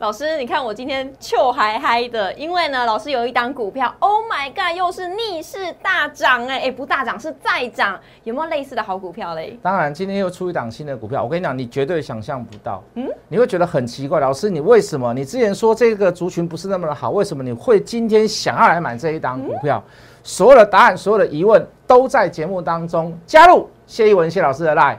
老师，你看我今天就嗨嗨的，因为呢，老师有一档股票，Oh my god，又是逆势大涨哎，哎不大涨是再涨，有没有类似的好股票嘞？当然，今天又出一档新的股票，我跟你讲，你绝对想象不到，嗯，你会觉得很奇怪，老师，你为什么？你之前说这个族群不是那么的好，为什么你会今天想要来买这一档股票？所有的答案，所有的疑问都在节目当中。加入谢一文谢老师的 line。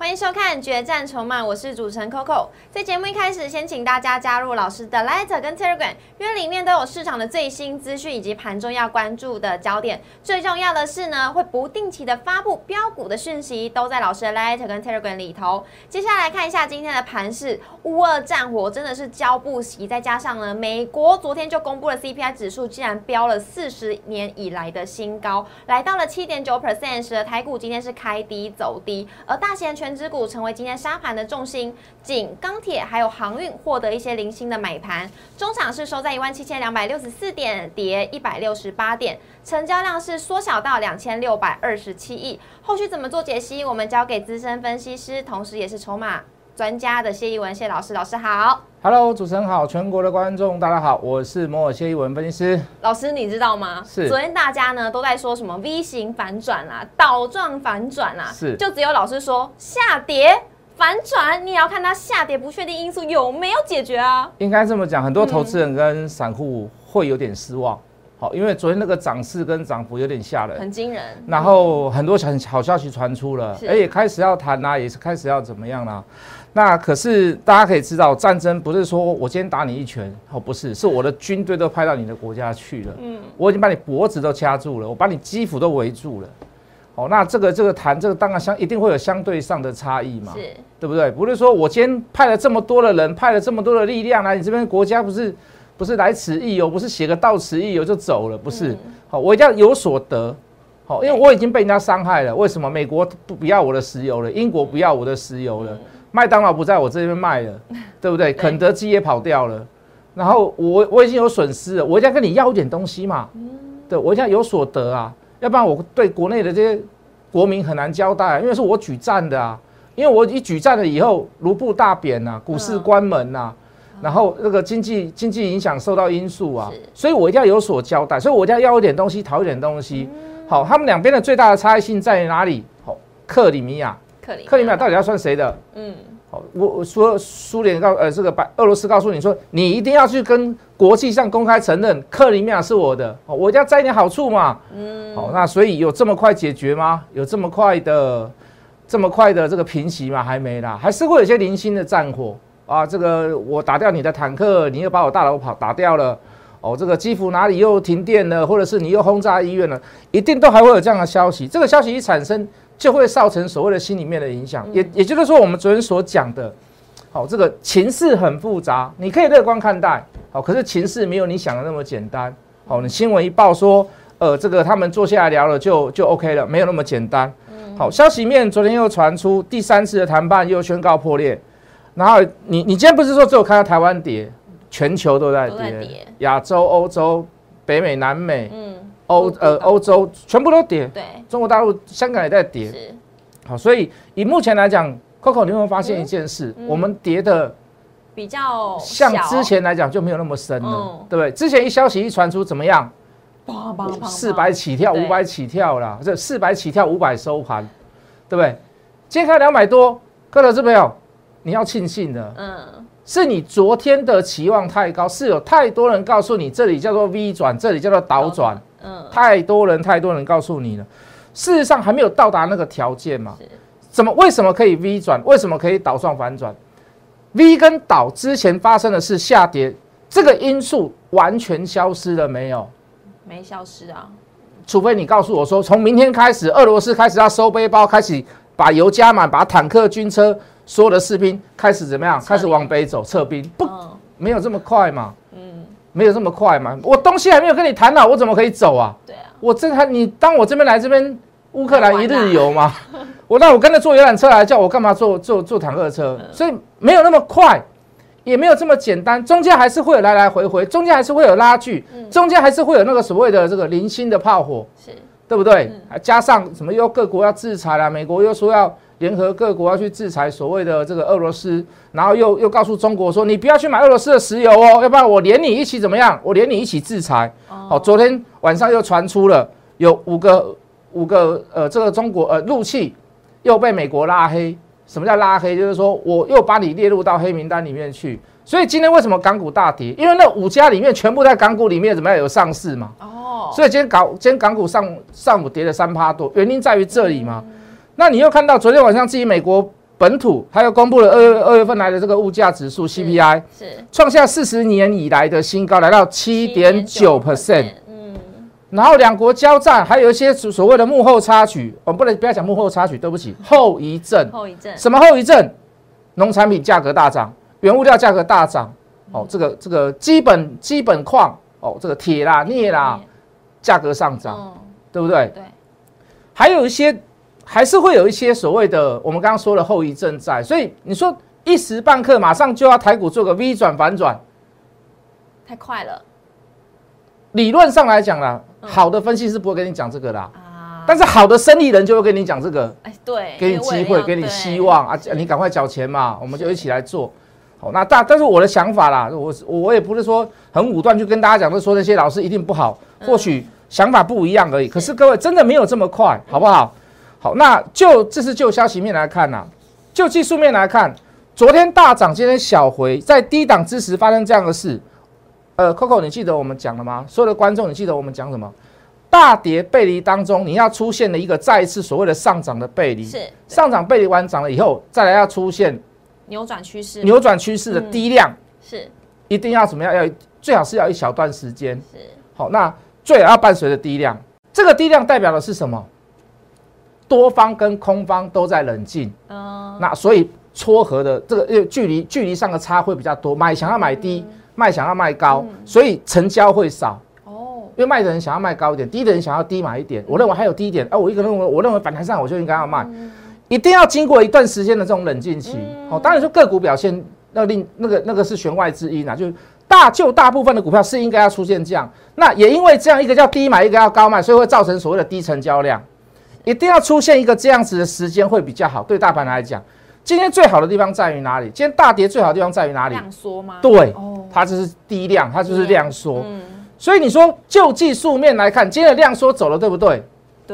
欢迎收看《决战筹码》，我是主持人 Coco。在节目一开始，先请大家加入老师的 Letter 跟 Telegram，因为里面都有市场的最新资讯以及盘中要关注的焦点。最重要的是呢，会不定期的发布标股的讯息，都在老师的 Letter 跟 Telegram 里头。接下来看一下今天的盘势，乌二战火真的是交不息，再加上呢，美国昨天就公布了 CPI 指数，竟然飙了四十年以来的新高，来到了七点九 percent 时，台股今天是开低走低，而大型全指股成为今天沙盘的重心，仅钢铁还有航运获得一些零星的买盘。中场是收在一万七千两百六十四点，跌一百六十八点，成交量是缩小到两千六百二十七亿。后续怎么做解析？我们交给资深分析师，同时也是筹码专家的谢一文谢老师。老师好，Hello，主持人好，全国的观众大家好，我是摩尔谢一文分析师。老师，你知道吗？是昨天大家呢都在说什么 V 型反转啦、倒状反转啦，是就只有老师说下跌反转，你也要看它下跌不确定因素有没有解决啊。应该这么讲，很多投资人跟散户会有点失望，好，因为昨天那个涨势跟涨幅有点吓人，很惊人。然后很多很好消息传出了，是哎，也开始要谈啦、也是开始要怎么样啦、那可是大家可以知道，战争不是说我今天打你一拳，哦，不是，是我的军队都派到你的国家去了，嗯，我已经把你脖子都掐住了，我把你肌肤都围住了，哦，那这个这个谈这个当然相一定会有相对上的差异嘛，是对不对？不是说我今天派了这么多的人，派了这么多的力量来你这边国家，不是不是来此一游，不是写个到此一游就走了，不是。好、我一定要有所得。好、因为我已经被人家伤害了。为什么美国不不要我的石油了？英国不要我的石油了？麦当劳不在我这边卖了，对不对？肯德基也跑掉了。然后我我已经有损失了，我一定要跟你要一点东西嘛。对，我一定要有所得啊，要不然我对国内的这些国民很难交代、啊，因为是我举债的啊。因为我一举债了以后，卢布大贬呐、股市关门呐、然后那个经济经济影响受到因素啊，所以我一定要有所交代，所以我一定要要一点东西，讨一点东西。好，他们两边的最大的差异性在于哪里？好，克里米亚，克里克里米亚到底要算谁的？嗯好，我我说苏联告呃这个白俄罗斯告诉你说，你一定要去跟国际上公开承认克里米亚是我的，哦，我一定要占一点好处嘛。嗯好，那所以有这么快解决吗？有这么快的这么快的这个平息吗？还没啦，还是会有些零星的战火啊。这个我打掉你的坦克，你又把我大楼跑打掉了。哦，这个基辅哪里又停电了，或者是你又轰炸医院了，一定都还会有这样的消息。这个消息一产生，就会造成所谓的心里面的影响。也也就是说，我们昨天所讲的，好、这个情势很复杂，你可以乐观看待，好、可是情势没有你想的那么简单。好、你新闻一报说，呃，这个他们坐下来聊了就就 OK 了，没有那么简单。好，消息面昨天又传出第三次的谈判又宣告破裂，然后你你今天不是说只有看到台湾跌，全球都在跌跌，亚洲、欧洲、北美、南美、嗯，欧呃欧洲全部都跌，对。中国大陆、香港也在跌。是。好，所以以目前来讲，Coco，你有没有发现一件事？嗯。我们跌的比较像之前来讲就没有那么深了，嗯。对不对？之前一消息一传出，怎么样？四百起跳，五百起跳啦，这四百起跳，五百收盘，对不对？今天开两百多，各位投资朋友，你要庆幸的嗯是你昨天的期望太高，是有太多人告诉你这里叫做 V 转，这里叫做倒转，嗯太多人太多人告诉你了，事实上还没有到达那个条件嘛？怎么为什么可以 V 转？为什么可以倒转反转？V 跟倒之前发生的是下跌，这个因素完全消失了没有？没消失啊，除非你告诉我说，从明天开始，俄罗斯开始要收背包，开始把油加满，把坦克、军车所有的士兵开始怎么样？开始往北走，撤兵，不，嗯没有这么快嘛，嗯，没有这么快嘛。我东西还没有跟你谈好，我怎么可以走啊？对啊，我这还你当我这边来这边乌克兰一日游吗？我那我跟着坐游览车来，叫我干嘛坐坐坐坦克车？所以没有那么快，也没有这么简单，中间还是会有来来回回，中间还是会有拉锯，中间还是会有那个所谓的这个零星的炮火，是，对不对？还加上什么又各国要制裁啦，美国又说要联合各国要去制裁所谓的这个俄罗斯，然后又又告诉中国说你不要去买俄罗斯的石油哦，要不然我连你一起怎么样？我连你一起制裁。哦，昨天晚上又传出了有五个五个呃这个中国呃陆气。又被美国拉黑，什么叫拉黑？就是说我又把你列入到黑名单里面去。所以今天为什么港股大跌？因为那五家里面全部在港股里面怎么样有上市嘛？哦。所以今天港今天港股上上午跌了三趴多，原因在于这里嘛。那你又看到昨天晚上自己美国本土，它又公布了二月二月份来的这个物价指数 CPI，是创下四十年以来的新高，来到七点九 percent。然后两国交战，还有一些所谓的幕后插曲，我们不能不要讲幕后插曲，对不起，后遗症。后遗症什么后遗症？农产品价格大涨，原物料价格大涨，哦，这个这个基本基本矿，哦，这个铁啦、镍啦，价格上涨，对不对？对。还有一些，还是会有一些所谓的我们刚刚说的后遗症在，所以你说一时半刻马上就要台股做个 V 转反转，太快了。理论上来讲啦，好的分析师不会跟你讲这个啦，啊，但是好的生意人就会跟你讲这个，哎，对，给你机会，给你希望啊，你赶快缴钱嘛，我们就一起来做，好，那但但是我的想法啦，我我也不是说很武断去跟大家讲，就说那些老师一定不好，或许想法不一样而已，可是。各位真的没有这么快，好不好？好，那就这是就消息面来看呐，就技术面来看，昨天大涨，今天小回，在低档之时发生这样的事。呃，Coco，你记得我们讲了吗？所有的观众，你记得我们讲什么？大跌背离当中，你要出现的一个再一次所谓的上涨的背离，是上涨背离完涨了以后，再来要出现扭转趋势，扭转趋势的低量是一定要怎么样？要最好是要一小段时间是好，那最好要伴随着低量，这个低量代表的是什么？多方跟空方都在冷静，嗯，那所以撮合的这个距离距离上的差会比较多，买想要买低。卖想要卖高，所以成交会少哦。因为卖的人想要卖高一点，低的人想要低买一点。我认为还有低一点，哎，我一个认为，我认为反弹上我就应该要卖，一定要经过一段时间的这种冷静期。哦，当然说个股表现那另那个那个是弦外之音啊，就是大就大部分的股票是应该要出现这样。那也因为这样一个叫低买，一个要高卖，所以会造成所谓的低成交量。一定要出现一个这样子的时间会比较好，对大盘来讲。今天最好的地方在于哪里？今天大跌最好的地方在于哪里？量缩吗？对，它就是低量，它就是量缩。嗯，所以你说就技术面来看，今天的量缩走了，对不对？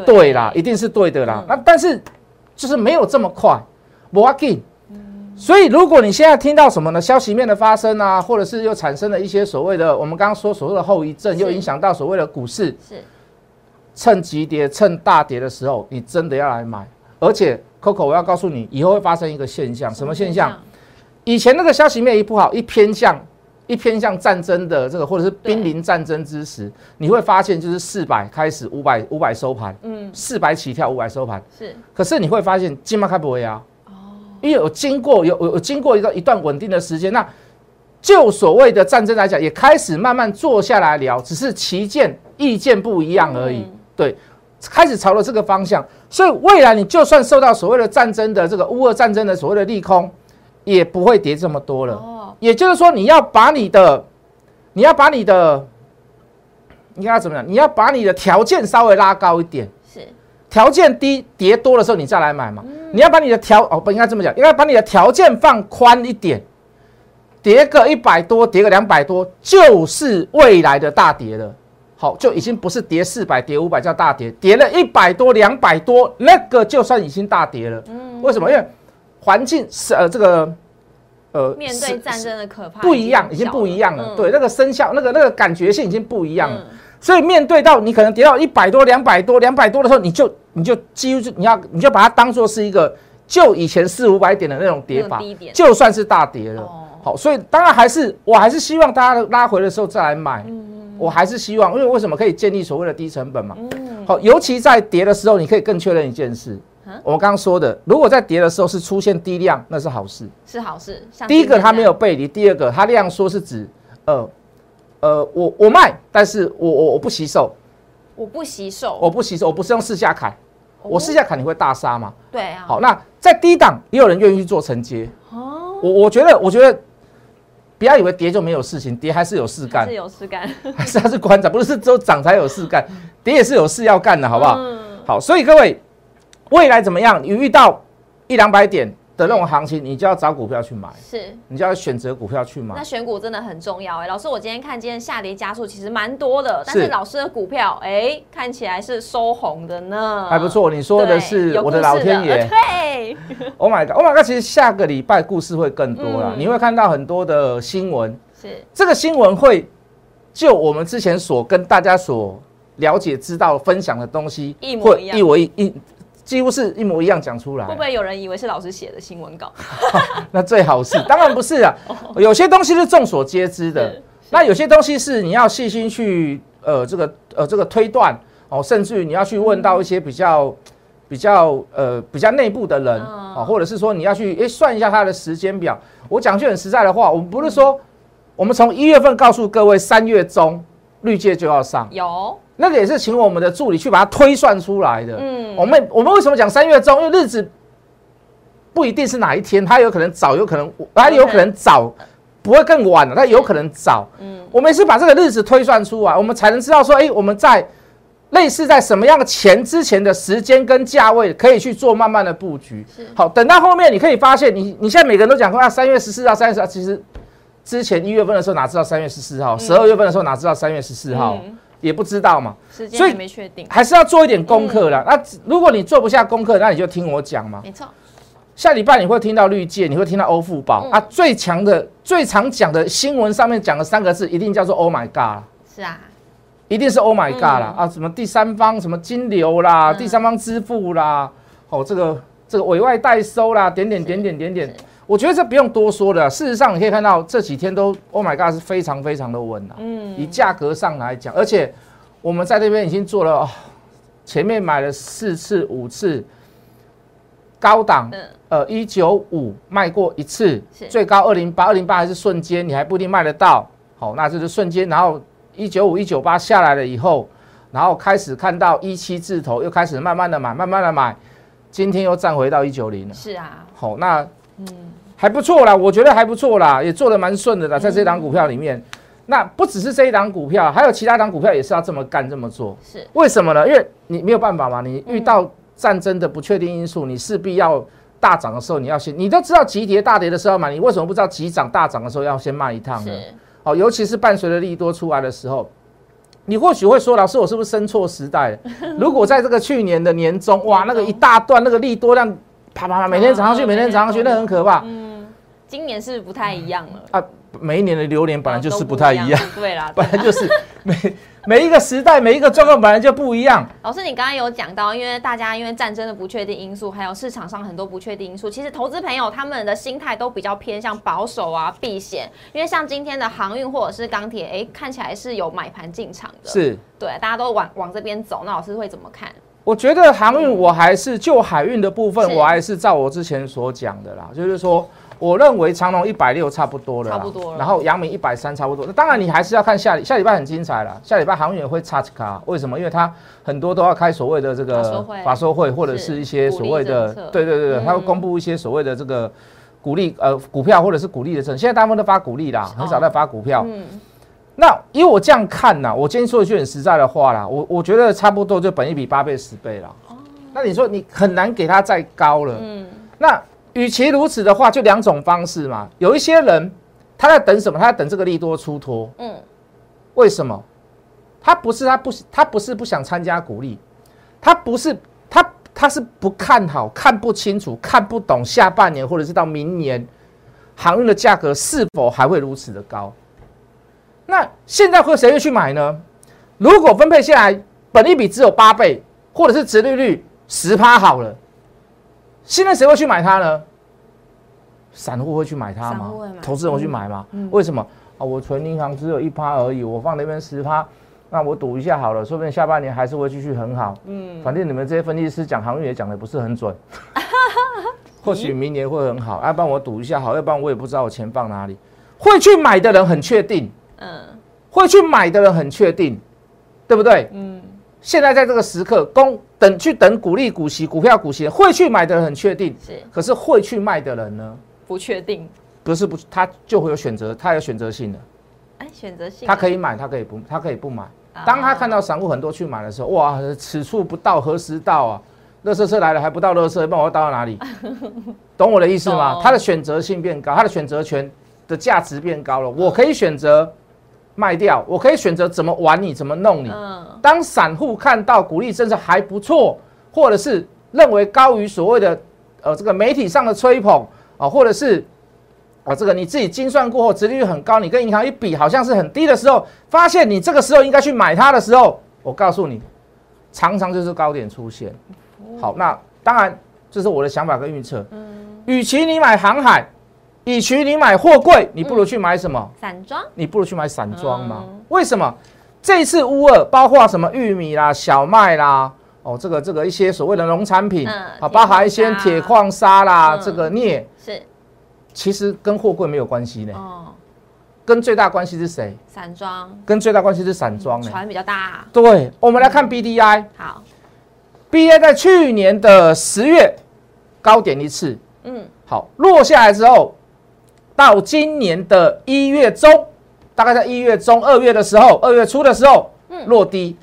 对啦，一定是对的啦。那但是就是没有这么快，walking。所以如果你现在听到什么呢？消息面的发生啊，或者是又产生了一些所谓的我们刚刚说所谓的后遗症，又影响到所谓的股市，是趁急跌、趁大跌的时候，你真的要来买，而且。Coco，我要告诉你，以后会发生一个现象，什么现象？以前那个消息面一不好，一偏向一偏向战争的这个，或者是濒临战争之时，你会发现就是四百开始，五百五百收盘，嗯，四百起跳，五百收盘，是。可是你会发现，今麦开不会啊，哦，因为有经过有有经过一个一段稳定的时间，那就所谓的战争来讲，也开始慢慢坐下来聊，只是旗舰意见不一样而已，对。开始朝着这个方向，所以未来你就算受到所谓的战争的这个乌俄战争的所谓的利空，也不会跌这么多了。哦，也就是说，你要把你的，你要把你的，应该怎么样？你要把你的条件稍微拉高一点。是，条件低跌多的时候你再来买嘛。你要把你的条哦不应该这么讲，应该把你的条件放宽一点，跌个一百多，跌个两百多，就是未来的大跌了。好，就已经不是跌四百、跌五百叫大跌，跌了一百多、两百多，那个就算已经大跌了。嗯，为什么？因为环境是呃这个呃面对战争的可怕不一样，已经不一样了。对，那个生效、那个那个感觉性已经不一样了。所以面对到你可能跌到一百多、两百多、两百多的时候，你就你就几乎就你要你就把它当做是一个就以前四五百点的那种跌法，就算是大跌了。好，所以当然还是我还是希望大家拉回的时候再来买。我还是希望，因为为什么可以建立所谓的低成本嘛？嗯，好，尤其在跌的时候，你可以更确认一件事。我们刚刚说的，如果在跌的时候是出现低量，那是好事，是好事。第一个它没有背离，第二个它量缩是指，呃，呃，我我卖，但是我我我不吸售，我不吸售，我不吸售，我不是用市价砍，我试一下砍，你会大杀吗？对啊，好，那在低档也有人愿意去做承接。哦，我我觉得，我觉得不要以为跌就没有事情，跌还是有事干是，有事干，还是它是观察，不是只有涨才有事干，跌也是有事要干的，好不好？嗯好，所以各位，未来怎么样？你遇到一两百点的那种行情，你就要找股票去买，是。你就要选择股票去买那。选股真的很重要哎，老师，我今天看今天下跌加速其实蛮多的，但是是老师的股票哎看起来是收红的呢，还不错，你说的是我的老天爷。对，Oh my god！Oh my god！其实下个礼拜故事会更多啦，嗯你会看到很多的新闻。是这个新闻会就我们之前所跟大家所了解、知道、分享的东西，一模一样一模一一，几乎是一模一样讲出来会。不会有人以为是老师写的新闻稿？那最好是，当然不是啊。有些东西是众所皆知的，那有些东西是你要细心去呃这个呃这个推断哦，甚至于你要去问到一些比较。比较呃比较内部的人嗯啊、或者是说你要去诶算一下他的时间表。我讲句很实在的话，我们不是说我们从一月份告诉各位三月中绿界就要上，有，那个也是请我们的助理去把它推算出来的。嗯，我们我们为什么讲三月中？因为日子不一定是哪一天，它有可能早，有可能它有可能早，不会更晚了，它有可能早。嗯我们也是把这个日子推算出来，我们才能知道说，哎，我们在类似在什么样的前之前的时间跟价位，可以去做慢慢的布局。好，等到后面你可以发现，你你现在每个人都讲说啊，三月十四到、三月十号，其实之前一月份的时候哪知道三月十四号，十二月份的时候哪知道三月十四号，嗯也不知道嘛。时间所以还没确定，还是要做一点功课啦。那如果你做不下功课，那你就听我讲嘛。没错，下礼拜你会听到绿界，你会听到欧富宝、嗯。啊，最强的、最常讲的新闻上面讲的三个字，一定叫做 “Oh my God” 啦是啊，一定是 “Oh my God” 啦、嗯。啊，什么第三方什么金流啦，嗯。第三方支付啦，哦，这个这个委外代收啦，点点点点点点。是。我觉得这不用多说了。事实上，你可以看到这几天都 “Oh my God” 是非常非常的稳啊。嗯，以价格上来讲，而且我们在这边已经做了，哦、前面买了四次、五次，高档，嗯呃，一九五卖过一次，最高二零八，二零八还是瞬间，你还不一定卖得到。好，那这是瞬间，然后一九五、一九八下来了以后，然后开始看到一七字头，又开始慢慢的买，慢慢的买，今天又站回到一九零了。是啊，好，那嗯，还不错啦，我觉得还不错啦，也做得蛮顺的啦，在这档股票里面。那不只是这一档股票，还有其他档股票也是要这么干这么做。是为什么呢？因为你没有办法嘛，你遇到战争的不确定因素，你势必要大涨的时候，你要先，你都知道急跌大跌的时候买，你为什么不知道急涨大涨的时候要先卖一趟呢？是，哦，尤其是伴随着利多出来的时候，你或许会说，老师，我是不是生错时代了？如果在这个去年的年中，哇，那个一大段那个利多量，啪啪啪，每天涨上去，哦每天涨上去，那很可怕。嗯，今年是不太一样了，啊，每一年的榴莲本来就是不太一样，，对啦，本来就是 每每一个时代每一个状况本来就不一样。老师，你刚刚有讲到，因为大家因为战争的不确定因素，还有市场上很多不确定因素，其实投资朋友他们的心态都比较偏向保守啊、避险。因为像今天的航运或者是钢铁，哎，看起来是有买盘进场的，是，对，大家都往往这边走。那老师会怎么看？我觉得航运我还是就海运的部分，我还是照我之前所讲的啦，就是说。我认为长隆一百六差不多了啦，差不多了然后阳明一百三差不多。那当然你还是要看下下礼拜很精彩了，下礼拜航运也会差卡，为什么？因为它很多都要开所谓的这个法说会或者是一些所谓的对对对对，嗯它会公布一些所谓的这个鼓励呃股票或者是鼓励的政策。现在大部分都发鼓励啦，很少在发股票。嗯，那以我这样看呐，我今天说一句很实在的话啦，我我觉得差不多就本一比八倍十倍啦。那你说你很难给它再高了。嗯，那与其如此的话，就两种方式嘛。有一些人他在等什么？他在等这个利多出脱。嗯，为什么？他不是他不他不是不想参加股利，他不是他他是不看好、看不清楚、看不懂下半年或者是到明年航运的价格是否还会如此的高。那现在会谁会去买呢？如果分配下来，本利比只有八倍，或者是殖利率十趴好了，现在谁会去买它呢？散户会去买它吗？投资人会去买吗？嗯为什么？啊，我存银行只有一趴而已，我放那边十趴，那我赌一下好了，说不定下半年还是会继续很好。嗯，反正你们这些分析师讲航运也讲的不是很准，或许明年会很好，要不然我赌一下好，要不然我也不知道我钱放哪里。会去买的人很确定，嗯会去买的人很确定，对不对？嗯，现在在这个时刻，公等去等股利、股息、股票、股息，会去买的人很确定，是可是会去卖的人呢？不确定，不是不，他就会有选择，他有选择性的，哎，选择性，他可以买，他可以不，他可以不买。啊当他看到散户很多去买的时候，哇，此处不到何时到啊？乐色车来了还不到乐色，那我要到到哪里？懂我的意思吗？他的选择性变高，他的选择权的价值变高了。我可以选择卖掉，我可以选择怎么玩你，怎么弄你。嗯，当散户看到股利政策还不错，或者是认为高于所谓的呃这个媒体上的吹捧啊、或者是啊这个你自己精算过后，殖利率很高，你跟银行一比好像是很低的时候，发现你这个时候应该去买它的时候，我告诉你，常常就是高点出现。好，那当然这是我的想法跟预测。嗯与其你买航海，与其你买货柜，你不如去买什么？散装，你不如去买散装嘛？嗯为什么？这次乌二包括什么玉米啦、小麦啦，哦，这个这个一些所谓的农产品，嗯啊，包含一些铁铁矿砂啦，嗯这个镍，是其实跟货柜没有关系呢。哦，跟最大关系是谁？散装跟最大关系是散装呢。船比较大，对，我们来看 B D I。好，B D I，在去年的十月高点一次，嗯，好，落下来之后，到今年的一月中，大概在一月中、二月的时候，二月初的时候落低，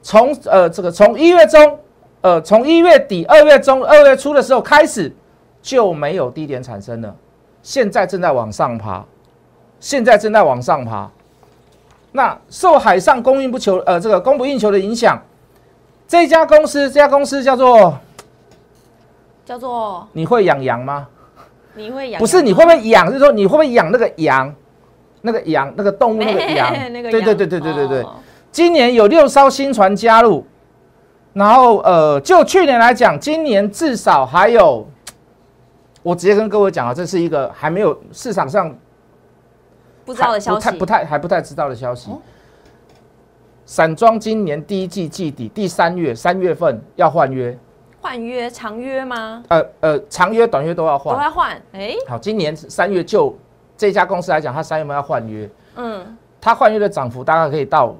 从呃这个从一月中，呃从一月底、二月中、二月初的时候开始就没有低点产生了，现在正在往上爬，现在正在往上爬。那受海上供应不求呃这个供不应求的影响，这家公司这家公司叫做叫做你会养羊吗？你会养，不是你会不会养，是说你会不会养那个羊，那个羊那个动物那个 羊，那个对对对对对对对。哦。今年有六艘新船加入，然后呃，就去年来讲，今年至少还有，我直接跟各位讲啊，这是一个还没有市场上不知道的消息，不太不太还不太知道的消息。哦。散装今年第一季季底第三月三月份要换约，换约长约吗？呃呃，长约短约都要换都。要换，哎，好，今年三月就这家公司来讲，它三月份要换约，嗯，它换约的涨幅大概可以到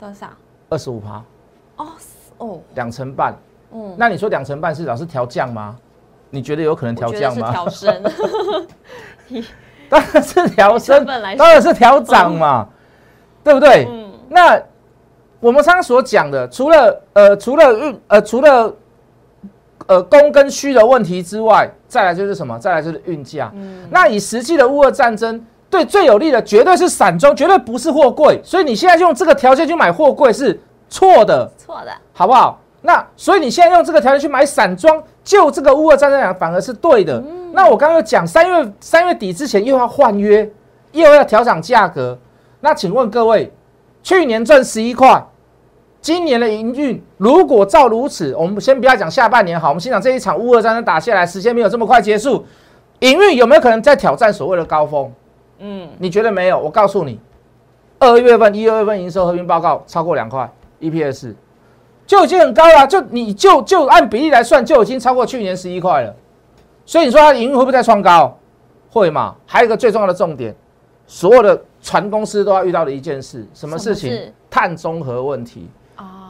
多少？二十五趴，哦哦，两成半。嗯，那你说两成半是老是调降吗？你觉得有可能调降吗？调升，当然是调升当然是调涨嘛，对不对？嗯，那我们刚刚所讲的，除了呃除了运呃除了呃供跟需的问题之外，再来就是什么？再来就是运价。嗯那以实际的乌俄战争，对最有利的绝对是散装，绝对不是货柜。所以你现在用这个条件去买货柜是错的。错的，好不好？那所以你现在用这个条件去买散装，就这个乌俄战争来讲，反而是对的。那我刚刚有讲，三月三月底之前又要换约，又要调涨价格。那请问各位，去年赚十一块，今年的营运如果照如此，我们先不要讲下半年好，我们先讲这一场乌俄战争打下来，时间没有这么快结束，营运有没有可能再挑战所谓的高峰？嗯，你觉得没有？我告诉你，二月份、一二月份营收合并报告超过两块，EPS 就已经很高了。就你就就按比例来算，就已经超过去年十一块了。所以你说它营运会不会再创高？会嘛？还有一个最重要的重点，所有的船公司都要遇到的一件事，什么事情？碳中和问题。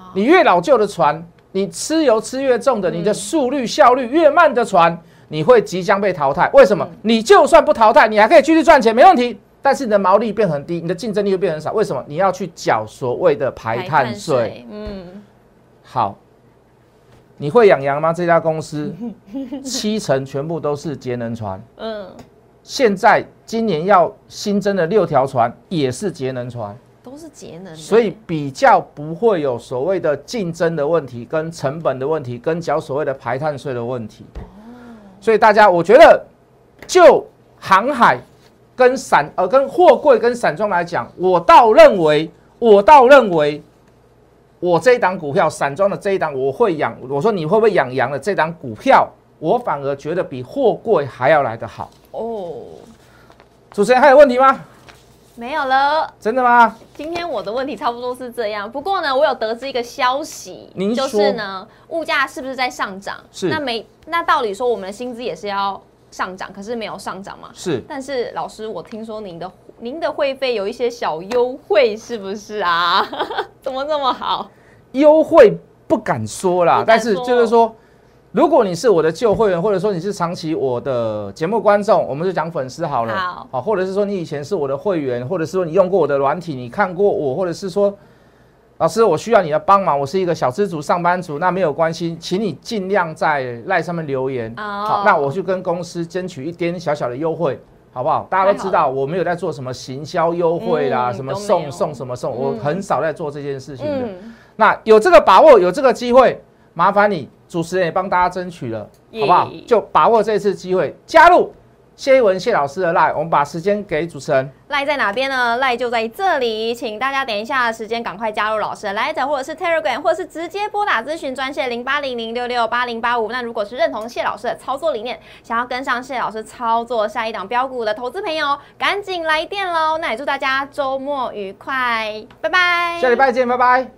啊，你越老旧的船，你吃油吃越重的，你的速率效率越慢的船，你会即将被淘汰。为什么？你就算不淘汰，你还可以继续赚钱，没问题。但是你的毛利变很低，你的竞争力又变很少。为什么？你要去缴所谓的排碳税。，嗯，好，你会养羊吗？这家公司 七成全部都是节能船。嗯，现在今年要新增的六条船也是节能船。都是节能的，所以比较不会有所谓的竞争的问题、跟成本的问题、跟缴所谓的排碳税的问题。所以大家，我觉得就航海跟散呃跟货柜跟散装来讲，我倒认为，我倒认为，我这一档股票散装的这一档我会养。我说你会不会养羊的这档股票，我反而觉得比货柜还要来得好。哦，主持人还有问题吗？没有了。真的吗？今天我的问题差不多是这样，不过呢，我有得知一个消息，您就是呢，物价是不是在上涨？是那没那道理说我们的薪资也是要上涨，可是没有上涨嘛？是。但是老师，我听说您的您的会费有一些小优惠，是不是啊？怎么这么好？优惠不敢说啦，但是就是说，如果你是我的旧会员，或者说你是长期我的节目观众，我们就讲粉丝好了，好或者是说你以前是我的会员，或者是说你用过我的软体，你看过我，或者是说。老师，我需要你的帮忙。我是一个小资族、上班族，那没有关系，请你尽量在赖上面留言。哦好，那我去跟公司争取一点小小的优惠，好不好？大家都知道，我没有在做什么行销优惠啦，嗯什么送送什么送，我嗯很少在做这件事情的。嗯，那有这个把握，有这个机会，麻烦你主持人也帮大家争取了，耶好不好？就把握这次机会，加入谢一文谢老师的 line，我们把时间给主持人。赖在哪边呢？赖就在这里，请大家等一下时间赶快加入老师的 Light 或者是 Telegram，或者是直接拨打咨询专线零八零零六六八零八五。那如果是认同谢老师的操作理念，想要跟上谢老师操作下一档标股的投资朋友，赶紧来电喽！那也祝大家周末愉快，拜拜。下礼拜见，拜拜。